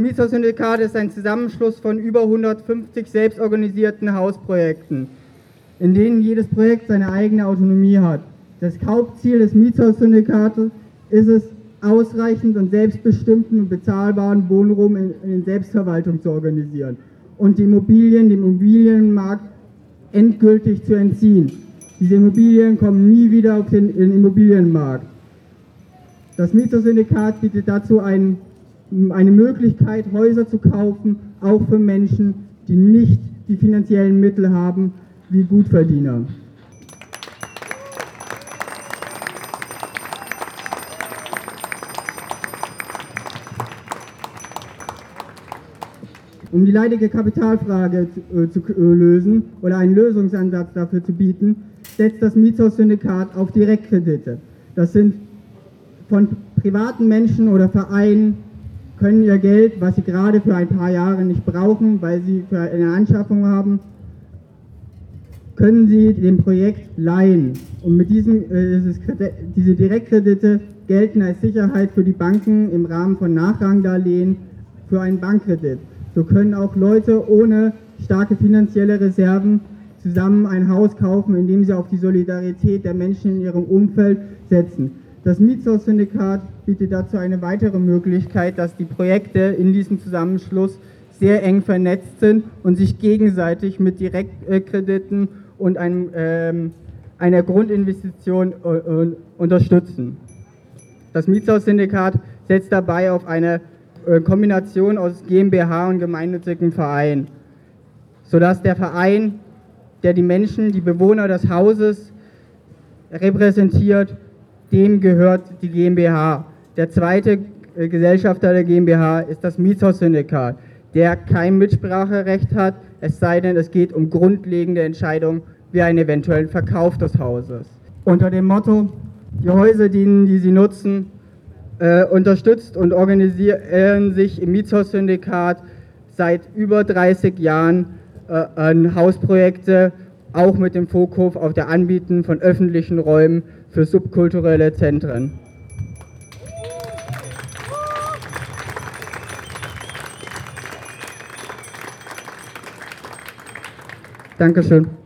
Mietshaussyndikat ist ein Zusammenschluss von über 150 selbstorganisierten Hausprojekten, in denen jedes Projekt seine eigene Autonomie hat. Das Hauptziel des Mietshaussyndikates ist es, ausreichend und selbstbestimmten und bezahlbaren Wohnraum in, in Selbstverwaltung zu organisieren und die Immobilien dem Immobilienmarkt endgültig zu entziehen. Diese Immobilien kommen nie wieder auf den, den Immobilienmarkt. Das Mietersyndikat bietet dazu ein, eine Möglichkeit, Häuser zu kaufen, auch für Menschen, die nicht die finanziellen Mittel haben wie Gutverdiener. Um die leidige Kapitalfrage zu, äh, zu äh, lösen oder einen Lösungsansatz dafür zu bieten, setzt das Mietshaussyndikat auf Direktkredite. Das sind von privaten Menschen oder Vereinen können ihr Geld, was sie gerade für ein paar Jahre nicht brauchen, weil sie für eine Anschaffung haben, können sie dem Projekt leihen. Und mit diesem, äh, diese Direktkredite gelten als Sicherheit für die Banken im Rahmen von Nachrangdarlehen für einen Bankkredit. So können auch Leute ohne starke finanzielle Reserven zusammen ein Haus kaufen, indem sie auf die Solidarität der Menschen in ihrem Umfeld setzen. Das Mietshaussyndikat bietet dazu eine weitere Möglichkeit, dass die Projekte in diesem Zusammenschluss sehr eng vernetzt sind und sich gegenseitig mit Direktkrediten und einem, ähm, einer Grundinvestition äh, unterstützen. Das Mietshaussyndikat setzt dabei auf eine äh, Kombination aus GmbH und gemeinnützigem Verein, sodass der Verein, der die Menschen, die Bewohner des Hauses repräsentiert, dem gehört die GmbH. Der zweite äh, Gesellschafter der GmbH ist das Mietshaussyndikat, der kein Mitspracherecht hat, es sei denn, es geht um grundlegende Entscheidungen wie einen eventuellen Verkauf des Hauses. Unter dem Motto, die Häuser dienen, die sie nutzen, äh, unterstützt und organisieren sich im Mietshaussyndikat seit über 30 Jahren äh, Hausprojekte, auch mit dem Fokus auf der Anbieten von öffentlichen Räumen für subkulturelle Zentren. Dankeschön.